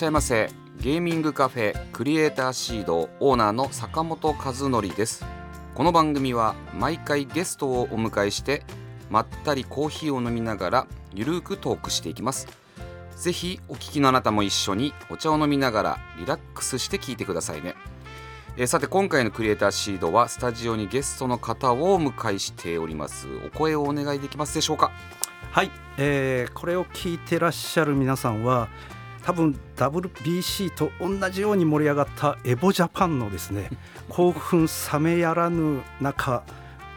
しゃいませ。ゲーミングカフェクリエイターシードオーナーの坂本和則です。この番組は毎回ゲストをお迎えしてまったりコーヒーを飲みながらゆるーくトークしていきます。ぜひお聞きのあなたも一緒にお茶を飲みながらリラックスして聞いてくださいね。えさて今回のクリエイターシードはスタジオにゲストの方をお迎えしております。お声をお願いできますでしょうか？はい、えーこれを聞いてらっしゃる皆さんは多分 WBC と同じように盛り上がったエボジャパンのですね 興奮冷めやらぬ中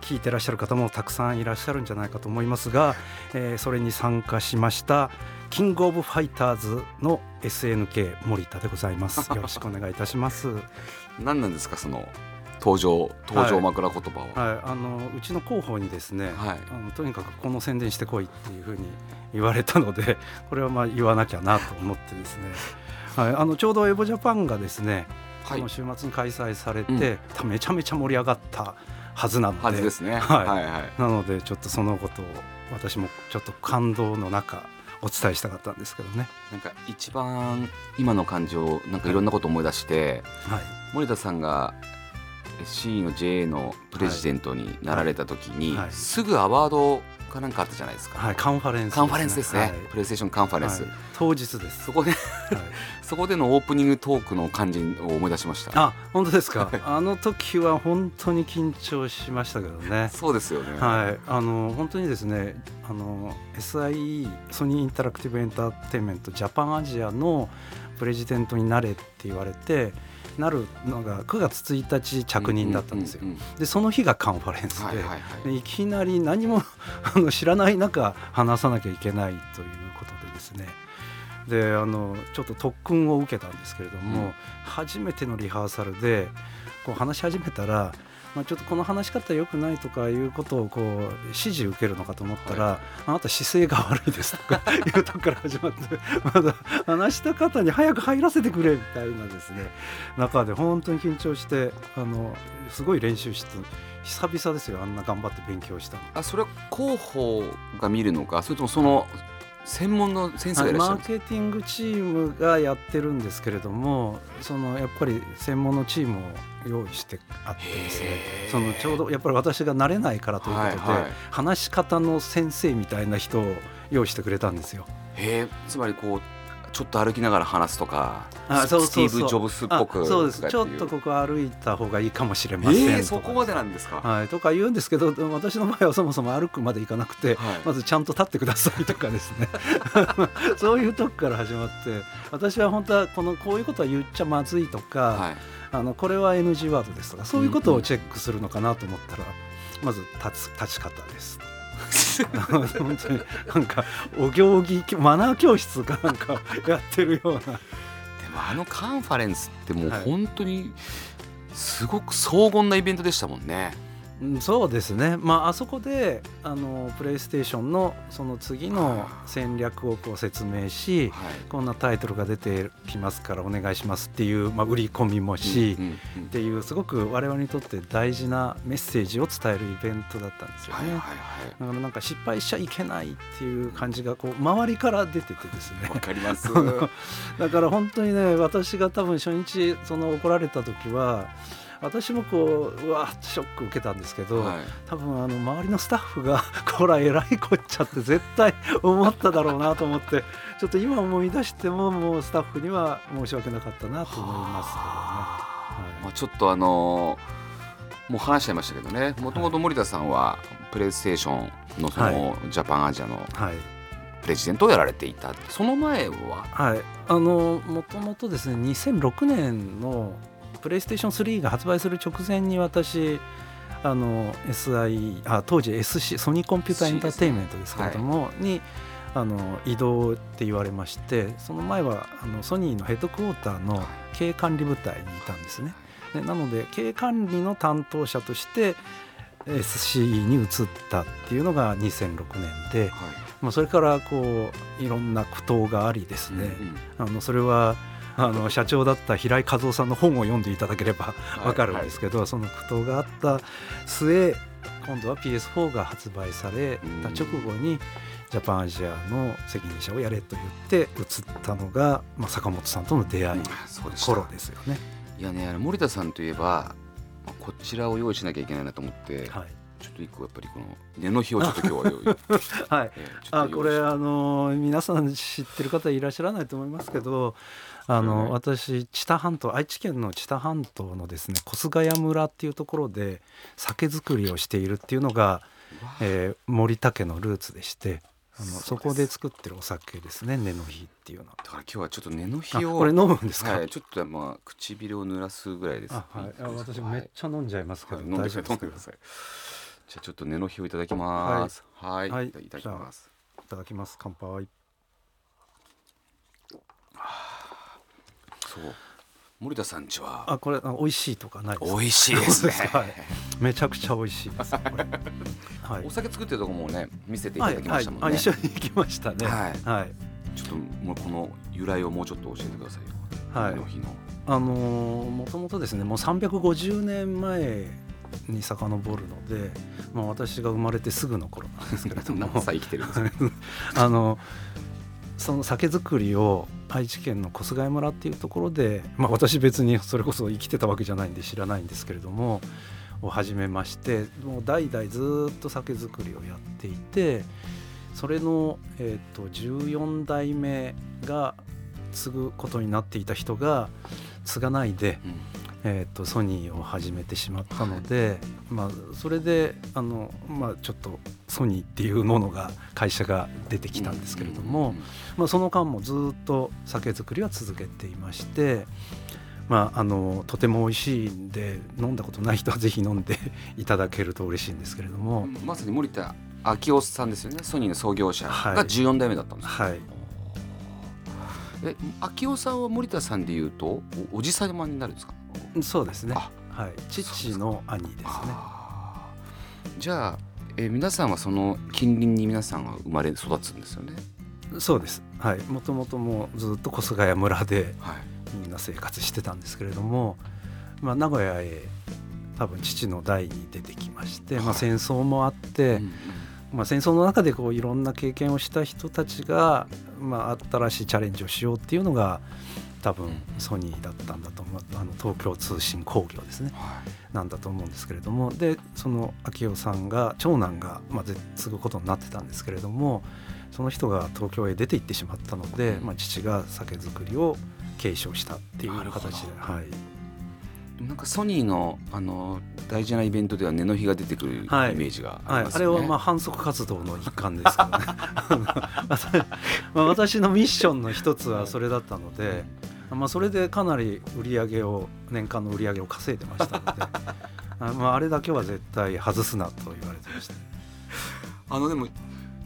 聞いてらっしゃる方もたくさんいらっしゃるんじゃないかと思いますが、えーそれに参加しましたキングオブファイターズの SNK 森田でございます。よろしくお願いいたします。は い何なんですかその登場登場枕言葉は、あのうちの広報にですね、はい。あのとにかくこの宣伝してこいっていうふうに言われたので これはまあ言わなきゃなと思ってですね、はい、あのちょうどエボジャパンがですね、はい。この週末に開催されて、めちゃめちゃ盛り上がったはずなので。ですね。はい。はいはい。なのでちょっとそのことを私もちょっと感動の中お伝えしたかったんですけどね。なんか一番今の感情なんかいろんなこと思い出して、はい。盛田さんが SIE の JA のプレジデントになられた時に、はい。はい。すぐアワードかなんかあったじゃないですか、はい、カンファレンスカンファレンスですね、はい。プレイステーションカンファレンス、はい。当日です。そこではい。そこでのオープニングトークの感じを思い出しました。あ本当ですか？あの時は本当に緊張しましたけどね。そうですよね。はい、あの本当にですねあの SIE ソニーインタラクティブエンターテインメントジャパンアジアのプレジデントになれって言われてなるのが9月1日着任だったんですよ。でその日がカンファレンスでいきなり何もあの知らない中話さなきゃいけないということでですね。であのちょっと特訓を受けたんですけれども、うん。初めてのリハーサルでこう話し始めたら、まあ、ちょっとこの話し方良くないとかいうことをこう指示受けるのかと思ったら、あなた姿勢が悪いですとか いうとこから始まってまだ話した方に早く入らせてくれみたいなですね中で本当に緊張してあのすごい練習して久々ですよあんな頑張って勉強したの。あそれは広報が見るのかそれともその専門の先生がいらっしゃマーる。んですかケティングチームがやってるんですけれどもそのやっぱり専門のチームを用意してあってですねそのちょうどやっぱり私が慣れないからということで、はいはい。話し方の先生みたいな人を用意してくれたんですよ。へえつまりこうちょっと歩きながら話すとかあそうそうそう。スティーブ・ジョブスっぽくあそうです。ちょっとここ歩いた方がいいかもしれませんえー、そこまでなんですか、はい、とか言うんですけど私の場合はそもそも歩くまで行かなくて、はい。まずちゃんと立ってくださいとかですね。そういうとこから始まって私は本当はこのこういうことは言っちゃまずいとか、はい。あのこれは NG ワードですとかそういうことをチェックするのかなと思ったら、まず立つ立ち方です。本当になんかお行儀マナー教室かなんかやってるようなでもあのカンファレンスってもうはい本当にすごく荘厳なイベントでしたもんね。うんそうですね、まあ、あそこであのプレイステーションのその次の戦略をこう説明しはい。こんなタイトルが出てきますからお願いしますっていう、まあ、売り込みもし、うんうんうん。っていうすごく我々にとって大事なメッセージを伝えるイベントだったんですよね。はいはいはだからなんか失敗しちゃいけないっていう感じがこう周りから出ててですね。いわかります。だから本当にね私が多分初日その怒られた時は私もこううわーってショック受けたんですけど、はい。多分あの周りのスタッフが こらえらいこっちゃって絶対思っただろうなと思ってちょっと今思い出してももうスタッフには申し訳なかったなと思います。けどね。まあ、ちょっとあのーもう話しちゃいましたけどね。もともと森田さんはプレイステーションのそのジャパンアジアのはい。プレジデントをやられていたその前は？はい、あのもともとですね2006年のプレイステーション3が発売する直前に私あの SI あ当時 SC ソニーコンピューターエンターテインメントですけれども、にあの移動って言われましてその前はあのソニーのヘッドクォーターの経営管理部隊にいたんですね。でなので経営管理の担当者として SCE に移ったっていうのが2006年で、はい。まあ、それからこういろんな苦闘がありですね、うん。あのそれはあの社長だった平井和夫さんの本を読んでいただければはいわかるんですけど、その苦闘があった末今度は PS4 が発売された直後にジャパンアジアの責任者をやれと言って移ったのが、まあ、坂本さんとの出会い頃ですよね。いやねあの森田さんといえばまあこちらを用意しなきゃいけないなと思って、はいちょっと一個やっぱりこの根の日をちょっと今日は用意。はい。えーあこれあの皆さん知ってる方いらっしゃらないと思いますけどあの、はい私知多半島愛知県の知多半島のですね小菅谷村っていうところで酒造りをしているっていうのが、えー森田家のルーツでしてあのそこで作ってるお酒ですね根の日っていうのは。だから今日はちょっと根のあ日をこれ飲むんですか、はい、ちょっとまあ唇を濡らすぐらいです。あはい、あ私めっちゃ飲んじゃいますけど、はい。飲んでください。じゃあちょっと根の日をいただきます。はい、はいいただきます。いただきます乾杯そう。森田さんちは？あこれあ美味しいとかないですか？美味しいですね。はいめちゃくちゃ美味しいです はいお酒作ってるとこもね見せていただきましたもんね。はいはい、あ一緒に行きましたね。はいはい。ちょっともうこの由来をもうちょっと教えてくださいよ。はい根の日の。あのーもともとですね、もう350年前に遡るので、まあ私が生まれてすぐの頃なんですけれども何、歳生きてるんですか？あのその酒造りを愛知県の小菅谷村っていうところで、まあ私別にそれこそ生きてたわけじゃないんで知らないんですけれども、を始めまして、もう代々ずっと酒造りをやっていて、それのえっ、と14代目が継ぐことになっていた人が継がないで、うんえー、とソニーを始めてしまったので、まあ、それであの、まあ、ちょっとソニーっていうものが会社が出てきたんですけれども、うんまあ、その間もずっと酒造りは続けていまして、まあ、あのとても美味しいんで飲んだことない人はぜひ飲んでいただけると嬉しいんですけれども、まさに森田昭夫さんですよね。ソニーの創業者はいが14代目だったんですよ。はい、え、昭夫さんは森田さんで言うとおおじさまになるんですか？そうですね、あはい、父の兄ですね。じゃあ、えー皆さんはその近隣に皆さんが生まれ育つんですよね。そうです、はい、もともともうずっと小菅谷村ではい。みんな生活してたんですけれども、まあ、名古屋へ多分父の代に出てきまして、まあ、はい戦争もあって、うんうん。まあ、戦争の中でこういろんな経験をした人たちが、まあ、新しいチャレンジをしようっていうのが多分ソニーだったんだと思うあの東京通信工業ですね。はい。なんだと思うんですけれどもでその昭夫さんが長男が、まあ、継ぐことになってたんですけれどもその人が東京へ出て行ってしまったので、うん。まあ、父が酒造りを継承したっていう形で、はい、なんかソニーのあの大事なイベントでは根の日が出てくるイメはいージがあはい、りますよね。あれはまあ反則活動の一環ですけどね。まあ私のミッションの一つはそれだったので、まあ、それでかなり売り上げを年間の売り上げを稼いでましたので あ,、まあ、あれだけは絶対外すなと言われてました。あのでも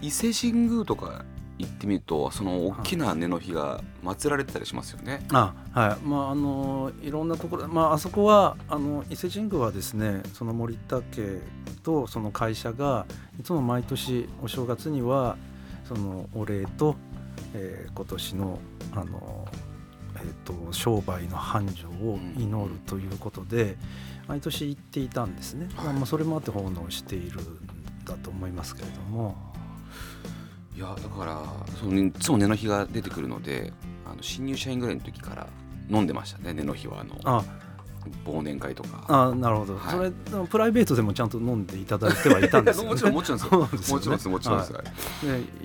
伊勢神宮とか行ってみるとその大きな根の日が祀られてたりしますよね。あはいまああのいろんなところ、まあ、あそこはあの伊勢神宮はですねその森田家とその会社がいつも毎年お正月にはそのお礼と、えー今年のあの、えー、と商売の繁盛を祈るということで、毎年行っていたんですね、まあまあ、それもあって奉納しているんだと思いますけれども。いやだからそのいつも根の日が出てくるのであの新入社員ぐらいの時から飲んでましたね根の日はあの。あ忘年会とか。あなるほど、はい。それプライベートでもちゃんと飲んでいただいてはいたんですよ、ね、もちろんもちろんですそうですよね。もちろんですもちろんです。はで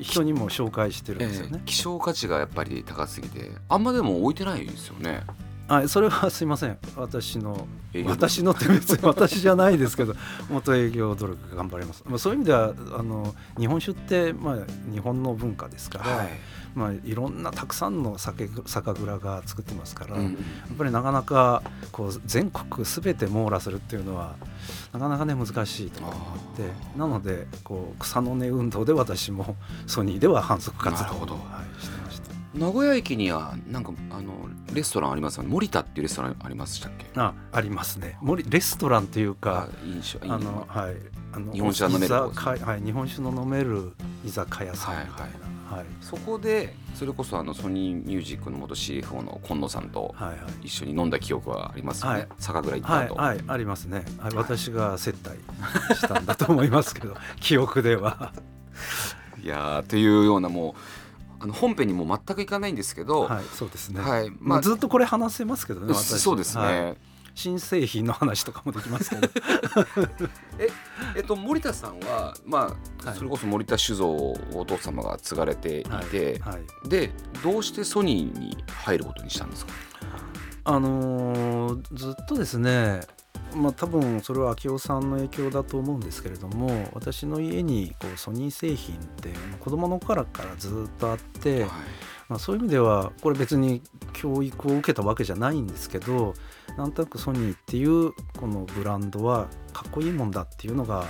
人にも紹介してるんですよね。ええ、希少価値がやっぱり高すぎてあんまでも置いてないですよね。あそれはすいません。私の私のって別に 私じゃないですけど元営業努力頑張ります、まあ、そういう意味ではあの日本酒って、まあ、日本の文化ですから、はいまあ、いろんなたくさんの酒酒蔵が作ってますから、うんうん。やっぱりなかなかこう全国すべて網羅するっていうのはなかなかね難しいと思ってなのでこう草の根運動で私もソニーでは反則活動を、はい、してました。名古屋駅にはなんかあのレストランありますよね？森田っていうレストランありましたっけ？あありますね。森レストランというかあのはい。あの日本酒が飲める日本酒の飲める居酒屋さんみたいな。はいそこでそれこそあのソニーミュージックの元 CFO の今野さんとはいはい。一緒に飲んだ記憶はありますよね、はい。酒蔵行った後、はいはいありますね、はい、私が接待したんだと思いますけど 記憶では。いやーというようなもうあの本編にも全くいかないんですけど、はいそうですね、はいまあ、ずっとこれ話せますけどね私そうですね、はい新製品の話とかもできますけど。えっと、森田さんは、まあはい。それこそ森田酒造をお父様が継がれていて、はい、でどうしてソニーに入ることにしたんですか？あのーずっとですねまあ多分それは明夫さんの影響だと思うんですけれども私の家にこうソニー製品って子供の頃からずっとあって、まあ、そういう意味ではこれ別に教育を受けたわけじゃないんですけどなんとなくソニーっていうこのブランドはかっこいいもんだっていうのが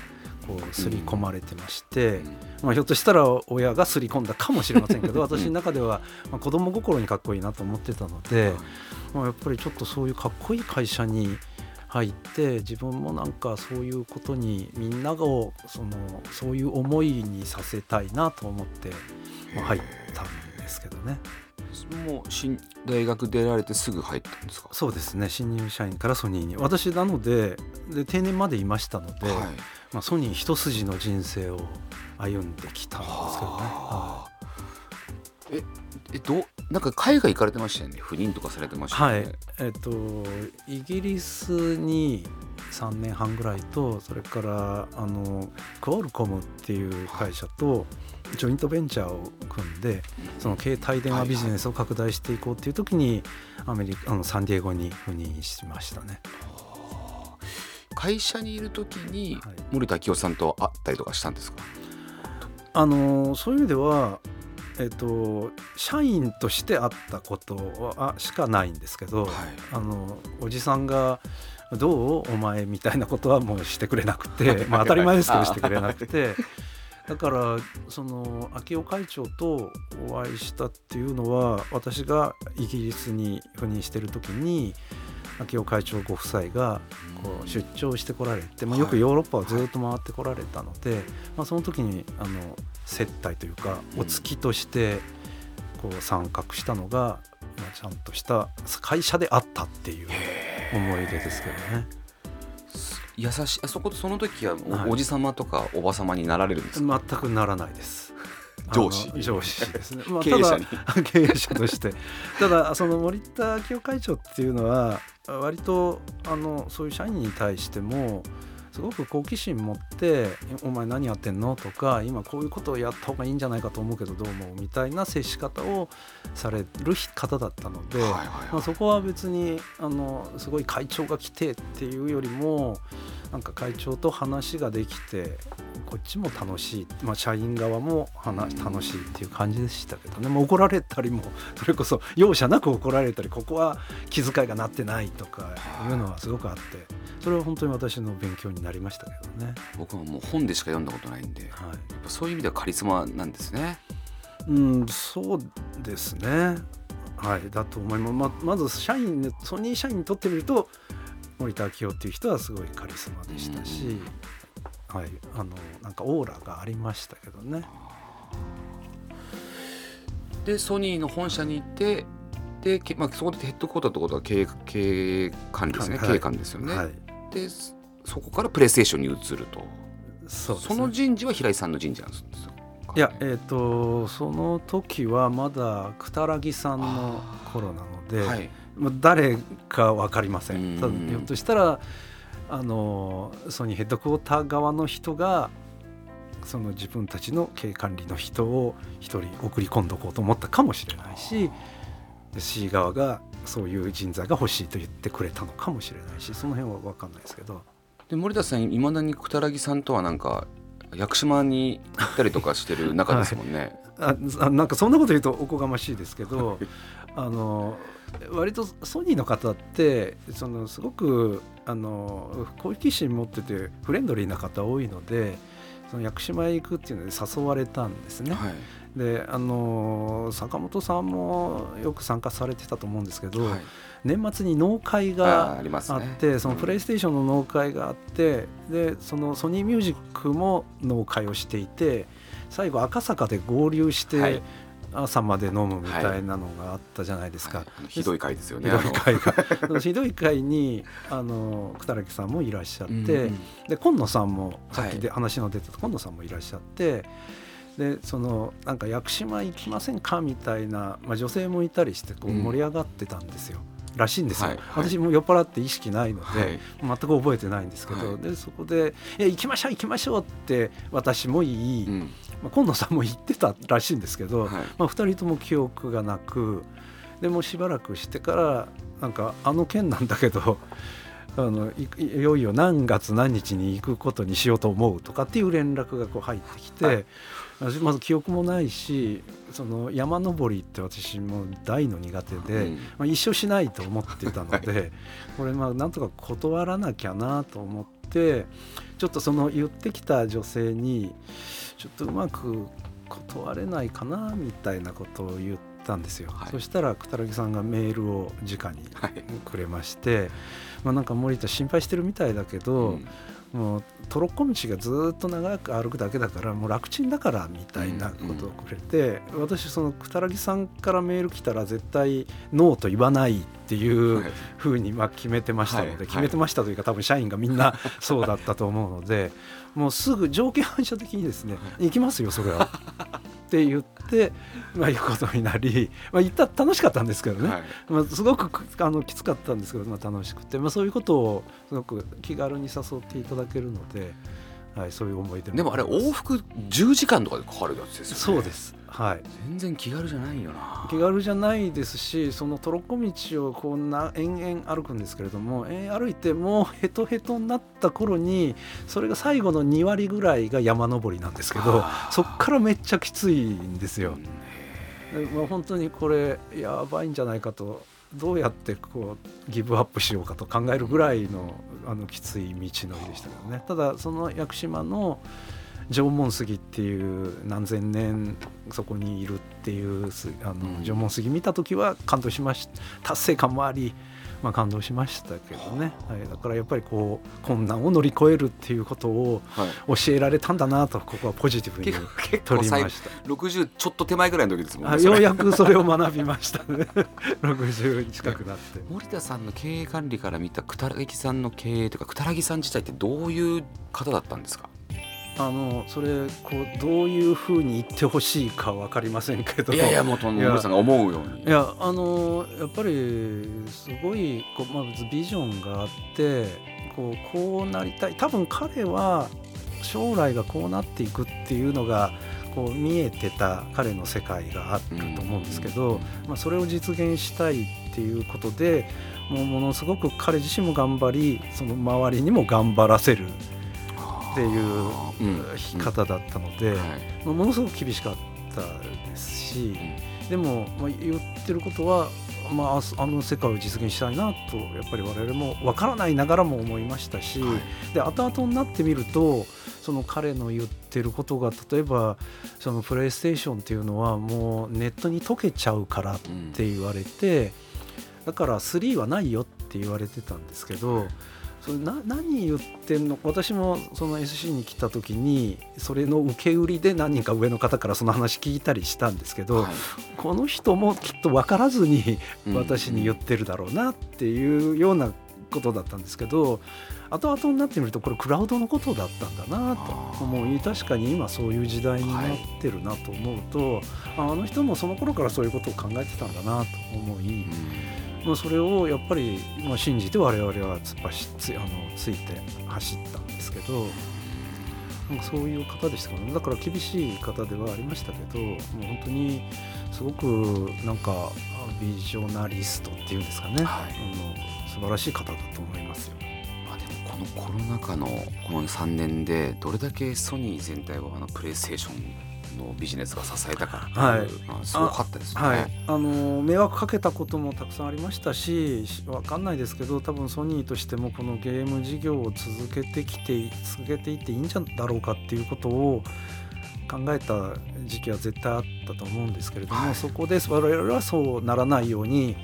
こう刷り込まれてまして、まあ、ひょっとしたら親が刷り込んだかもしれませんけど 私の中ではまあ子供心にかっこいいなと思ってたので、まあ、やっぱりちょっとそういうかっこいい会社に入って自分もなんかそういうことにみんなをそのそういう思いにさせたいなと思って、まあ、入ったんですけどねもう新大学出られてすぐ入ったんですか？そうですね新入社員からソニーに。私なのでで定年までいましたので、はい。まあ、ソニー一筋の人生を歩んできたんですけどね。ははええどうなんか海外行かれてましたよね？不妊とかされてましたよね、はい、えっとイギリスに3年半ぐらいとそれからあのクオルコムっていう会社とジョイントベンチャーを組んでその携帯電話ビジネスを拡大していこうっていう時にアメリカあのサンディエゴに赴任しましたね。会社にいる時にはい。森田清さんと会ったりとかしたんですか？あのそういう意味では、えっと、社員として会ったことはしかないんですけど、はい。あのおじさんが「どう？お前」みたいなことはもうしてくれなくて、まあ、当たり前ですけどしてくれなくて。だからその秋尾会長とお会いしたっていうのは私がイギリスに赴任してる時に秋尾会長ご夫妻がこう出張してこられて、まあ、よくヨーロッパをずっと回ってこられたので、まあ、その時にあの接待というかうん。お付きとしてこう参画したのが、まあ、ちゃんとした会社であったっていう思い出ですけどね。優しいあそこその時はお,、じさまとかおばさまになられるんですか、全くならないです。上司上司ですね。まあ経営者に 経営者として。ただその森田明夫会長っていうのは割とあのそういう社員に対してもすごく好奇心持って「お前何やってんの?」とか「今こういうことをやった方がいいんじゃないかと思うけどどう？思う?」みたいな接し方をされる方だったので。まあ、そこは別にあのすごい会長が来てっていうよりもなんか会長と話ができてこっちも楽しい、まあ、社員側も話うん楽しいっていう感じでしたけどね、まあ、怒られたりも それこそ容赦なく怒られたりここは気遣いがなってないとかいうのはすごくあってそれは本当に私の勉強になりましたけどね。僕はもう本でしか読んだことないんでやっはいぱそういう意味ではカリスマなんですねうん、そうですね。はい、だと思います。ままず社員でソニー社員にとってみると森田明夫っていう人はすごいカリスマでしたし、はい、あのなんかオーラがありましたけどね。でソニーの本社に行ってで、けまあ、そこでヘッドクォーターってことは経営管理ですね、はい。経営官ですよね、はい、でそそこからプレイステーションに移ると。そね。の人事は平井さんの人事なんですかいや、えっ、とその時はまだくたらぎさんの頃なので、はい。まあ、誰か分かりませうん。ひょっとしたらあのソニーヘッドクォーター側の人がその自分たちの経営管理の人を一人送り込んどこうと思ったかもしれないし C 側がそういう人材が欲しいと言ってくれたのかもしれないしその辺は分かんないですけど。で森田さんいまだにくたらぎさんとはなんか屋久島に行ったりとかしてる仲ですもんね、ああなんかそんなこと言うとおこがましいですけど あの割とソニーの方ってそのすごくあの好奇心持っててフレンドリーな方多いのでその屋久島へ行くっていうので誘われたんですね。はい。であの坂本さんもよく参加されてたと思うんですけど、はい。年末に納会あがーあってそのうんプレイステーションの納会があってでそのソニーミュージックも納会をしていて最後赤坂で合流しはい。て朝まで飲むみたいなのがあったじゃないですか。はい。あのひどい回ですよね。ひどい会が。ひどい会にあの久木さんもいらっしゃって、うんで今野さんもさっきでは話の出てた今野さんもいらっしゃってでそのなんか屋久島行きませんかみたいな、まあ、女性もいたりしてこううん。盛り上がってたんですよ。らしいんですよ、はい。はい。私も酔っ払って意識ないので、はい。全く覚えてないんですけど、はい。でそこで「いや行きましょう行きましょう」って私も言い、うんまあ、今野さんも言ってたらしいんですけど、はい。まあ、2人とも記憶がなくでもうしばらくしてからなんかあの件なんだけど あのいいよいよ何月何日に行くことにしようと思うとかっていう連絡がこう入ってきて、はい。私まず記憶もないしその山登りって私も大の苦手で、うん。まあ、一生しないと思ってたので、これまあなんとか断らなきゃなと思ってちょっとその言ってきた女性にちょっとうまく断れないかなみたいなことを言ったんですよ、はい。そしたらくたらぎさんがメールを直にはい。くれまして、まあ、なんか森田心配してるみたいだけど、うんもうトロッコ道がずっと長く歩くだけだからもう楽ちんだからみたいなことをくれて、私そのくたらぎさんからメール来たら絶対ノーと言わないっていうはい。ふうにまあ決めてましたので、はい。決めてましたというか多分社員がみんなそうだったと思うのでもうすぐ条件反射的にですね「行きますよそれは」って言って、まあ、行くことになり、まあ、行った楽しかったんですけどね、はい。まあ、すごくくあのきつかったんですけど、まあ、楽しくて、まあ、そういうことをすごく気軽に誘っていただけるので、はい、そういう思い出でもあれ往復10時間とかでかかるやつですよね。そうです、はい、全然気軽じゃないよな。気軽じゃないですしそのトロッコ道をこうな延々歩くんですけれども延々歩いてもうヘトヘトになった頃にそれが最後の2割ぐらいが山登りなんですけどそっからめっちゃきついんですよ。まあ、本当にこれやばいんじゃないかとどうやってこうギブアップしようかと考えるぐらいのあのきつい道のりでしたけどね。ただその屋久島の縄文杉っていう何千年そこにいるっていうすあのうん。縄文杉見た時は感動しました。達成感もあり、まあ、感動しましたけどね、はい、だからやっぱりこう困難を乗り越えるっていうことをはい。教えられたんだなとここはポジティブに結構結取りました。60ちょっと手前ぐらいの時ですもんね。ようやくそれを学びましたね。60近くなって。森田さんの経営管理から見たくたらぎさんの経営というかくたらぎさん自体ってどういう方だったんですか？あのそれこうどういうふうに言ってほしいか分かりませんけど。いやいやもうさんが思うように。いやあのやっぱりすごいこう、まずビジョンがあってこうこうなりたい。多分彼は将来がこうなっていくっていうのがこう見えてた彼の世界があったと思うんですけど、まあ、それを実現したいっていうことでもうものすごく彼自身も頑張りその周りにも頑張らせるっていううん。方だったので、ものすごく厳しかったですし、でも、まあ、言ってることは、まああの世界を実現したいなとやっぱり我々も分からないながらも思いましたし、で後々になってみるとその彼の言ってることが例えばそのプレイステーションっていうのはもうネットに溶けちゃうからって言われて、だから3はないよって言われてたんですけど。それな何言ってんの？私もその SC に来た時にそれの受け売りで何人か上の方からその話聞いたりしたんですけど、はい。この人もきっと分からずにうん。私に言ってるだろうなっていうようなことだったんですけど後々になってみるとこれクラウドのことだったんだなと思い確かに今そういう時代になってるなと思うと、ああの人もその頃からそういうことを考えてたんだなと思い、まあ、それをやっぱり、まあ、信じて我々は突っ走つあのついて走ったんですけど。なんかそういう方でしたからねだから厳しい方ではありましたけどもう本当にすごくなんかビジョナリストっていうんですかね、はいあの素晴らしい方だと思いますよ。まあでもこのコロナ禍のこの3年でどれだけソニー全体をあのプレイステーションのビジネスが支えたかっていう、はいまあすごかったですよね。はい、あの迷惑かけたこともたくさんありましたししわかんないですけど多分ソニーとしてもこのゲーム事業を続けてきて続けていっていいんじゃだろうかっていうことを考えた時期は絶対あったと思うんですけれども、はいそこで我々はそうならないように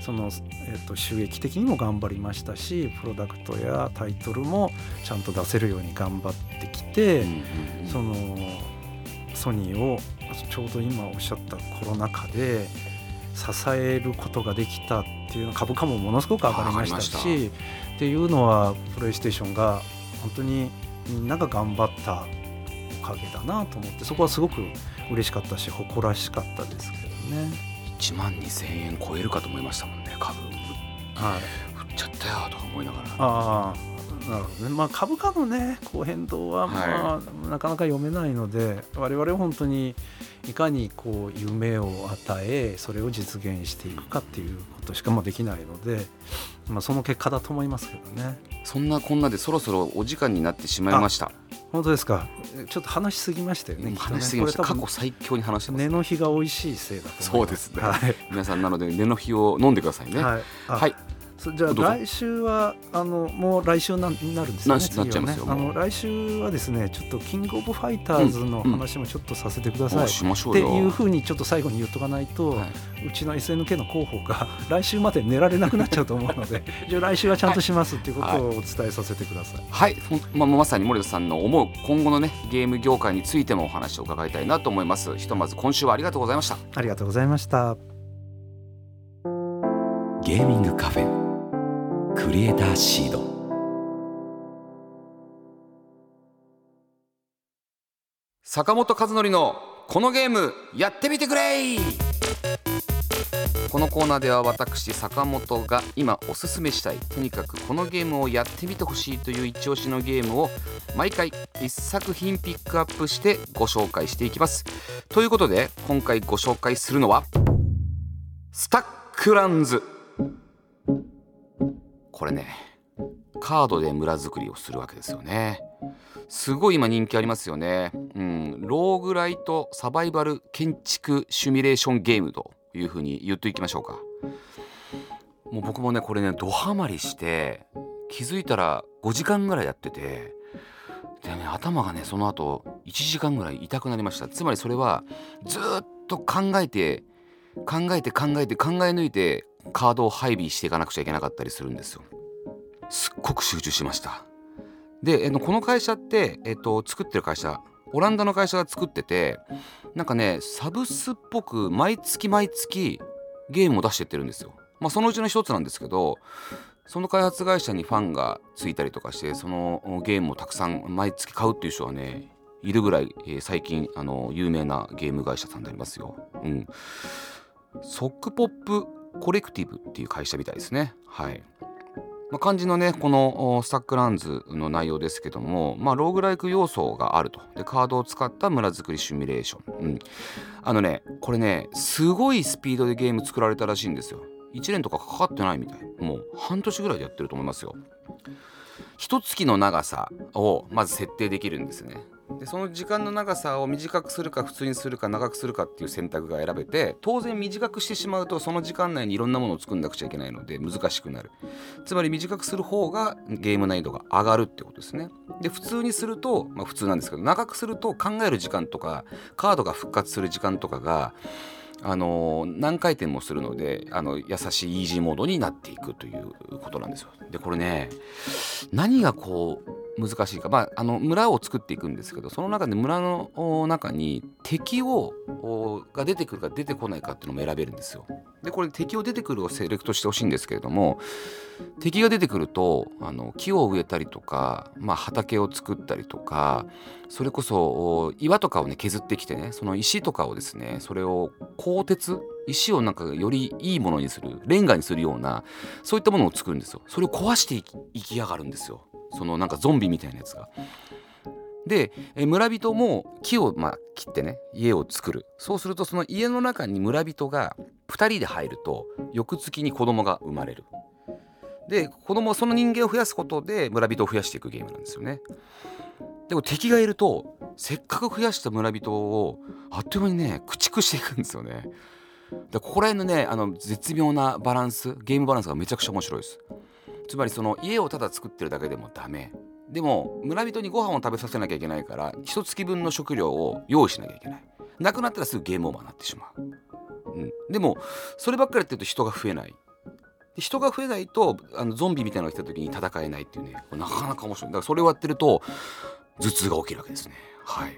その、えっと収益的にも頑張りましたしプロダクトやタイトルもちゃんと出せるように頑張ってきて。そのソニーをちょうど今おっしゃったコロナ禍で支えることができたっていうの株価もものすごく上がりましたしっていうのはプレイステーションが本当にみんなが頑張ったおかげだなと思ってそこはすごく嬉しかったし誇らしかったですけどね。1万2000円超えるかと思いましたもんね株。はい、売っちゃったよとか思いながら。ああなるほどね、まあ、株価のねこう変動は、まあなかなか読めないので我々は本当にいかにこう夢を与えそれを実現していくかっていうことしかもできないので、まあ、その結果だと思いますけどね。そんなこんなでそろそろお時間になってしまいました。本当ですか。えちょっと話しすぎましたよね話しすぎました。これ多分過去最強に話してます。根の日が美味しいせいだとそうですね。はい、皆さんなので根の日を飲んでくださいね。はい。あはい。そじゃあ来週はあのもう来週なになるんですよね。なしなっちゃいますよ次はね、あの来週はですねちょっとキングオブファイターズの話もちょっとさせてください。おしましょっていうふうにちょっと最後に言っとかないと、はい。うちの SNK の候補が来週まで寝られなくなっちゃうと思うのでじゃあ来週はちゃんとしますっていうことをお伝えさせてください。はい、まあまさに森田さんの思う今後のねゲーム業界についてもお話を伺いたいなと思います。ひとまず今週はありがとうございました。ありがとうございました。ゲーミングカフェクリエイターシード。坂本和則のこのゲームやってみてくれ。このコーナーでは私坂本が今おすすめしたいとにかくこのゲームをやってみてほしいという一押しのゲームを毎回1作品ピックアップしてご紹介していきます。ということで今回ご紹介するのはスタックランズ。これねカードで村作りをするわけですよね。すごい今人気ありますよね。うんローグライトサバイバル建築シミュレーションゲームというふうに言っていきましょうか。もう僕もねこれねドハマりして気づいたら5時間ぐらいやっててでね頭がねその後1時間ぐらい痛くなりました。つまりそれはずっと考えて考えて考えて考え抜いてカードを配備していかなくちゃいけなかったりするんですよすっごく集中しましたで、えっとこの会社って、えっと、作ってる会社オランダの会社が作っててなんかねサブスっぽく毎月毎月ゲームを出してってるんですよまあそのうちの一つなんですけどその開発会社にファンがついたりとかしてそのゲームをたくさん毎月買うっていう人はねいるぐらい、えー最近あの有名なゲーム会社さんになりますよ。うん。ソックポップコレクティブっていう会社みたいですね。はい。まあ、漢字のねこのスタックランズの内容ですけども、まあ、ローグライク要素があると。でカードを使った村作りシミュレーション、うん、あのねこれねすごいスピードでゲーム作られたらしいんですよ。1年とかかかってないみたい。もう半年ぐらいでやってると思いますよ。一月の長さをまず設定できるんですね。でその時間の長さを短くするか普通にするか長くするかっていう選択が選べて当然短くしてしまうとその時間内にいろんなものを作んなくちゃいけないので難しくなるつまり短くする方がゲーム難易度が上がるってことですねで普通にすると、まあ、普通なんですけど長くすると考える時間とかカードが復活する時間とかがあの何回転もするのであの優しいイージーモードになっていくということなんですよ。でこれね何がこう難しいか、まあ、あの村を作っていくんですけどその中で村の中に敵をが出てくるか出てこないかっていうのも選べるんですよ。でこれ敵を出てくるをセレクトしてほしいんですけれども敵が出てくるとあの木を植えたりとか、まあ、畑を作ったりとかそれこそ岩とかをね削ってきてねその石とかをですねそれを鋼鉄石をなんかよりいいものにするレンガにするようなそういったものを作るんですよ。それを壊していきやがるんですよ。そのなんかゾンビみたいなやつが。で村人も木をまあ切ってね家を作る。そうするとその家の中に村人が2人で入ると翌月に子供が生まれる。で子供その人間を増やすことで村人を増やしていくゲームなんですよね。でも敵がいるとせっかく増やした村人をあっという間にね駆逐していくんですよね。でここら辺のねあの絶妙なバランスゲームバランスがめちゃくちゃ面白いです。つまりその家をただ作ってるだけでもダメ。でも村人にご飯を食べさせなきゃいけないから一月分の食料を用意しなきゃいけない。なくなったらすぐゲームオーバーになってしまう、うん、でもそればっかりやってると人が増えない。で人が増えないとあのゾンビみたいなのが来た時に戦えないっていうね。なかなか面白い。だからそれをやってると頭痛が起きるわけですね。はい。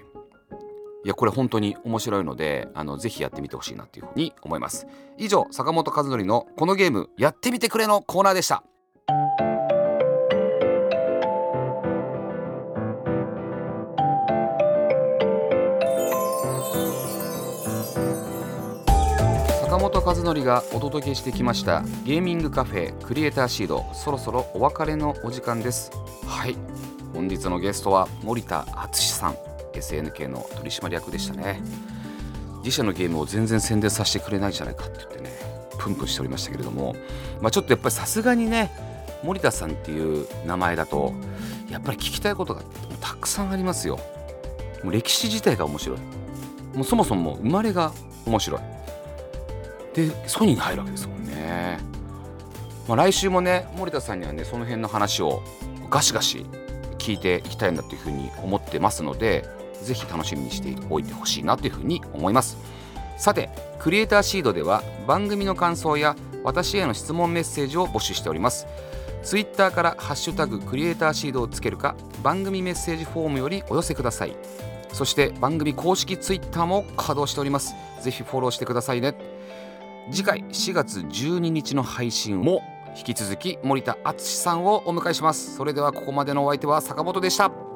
いやこれ本当に面白いのであのぜひやってみてほしいなというふうに思います。以上坂本和則のこのゲームやってみてくれのコーナーでした。本和則がお届けしてきましたゲーミングカフェクリエイターシードそろそろお別れのお時間です。はい。本日のゲストは森田敦さん SNK の取締役でしたね。自社のゲームを全然宣伝させてくれないじゃないかって言ってねプンプンしておりましたけれども、まあ、ちょっとやっぱりさすがにね森田さんっていう名前だとやっぱり聞きたいことがたくさんありますよ。もう歴史自体が面白い。もうそもそも生まれが面白いでソニーに入るわけですもんね、まあ、来週もね森田さんにはねその辺の話をガシガシ聞いていきたいなというふうに思ってますのでぜひ楽しみにしておいてほしいなというふうに思います。さてクリエイターシードでは番組の感想や私への質問メッセージを募集しております。ツイッターから「ハッシュタグクリエイターシード」をつけるか番組メッセージフォームよりお寄せください。そして番組公式ツイッターも稼働しております。ぜひフォローしてくださいね。次回4月12日の配信も引き続き森田敦さんをお迎えします。それではここまでのお相手は坂本でした。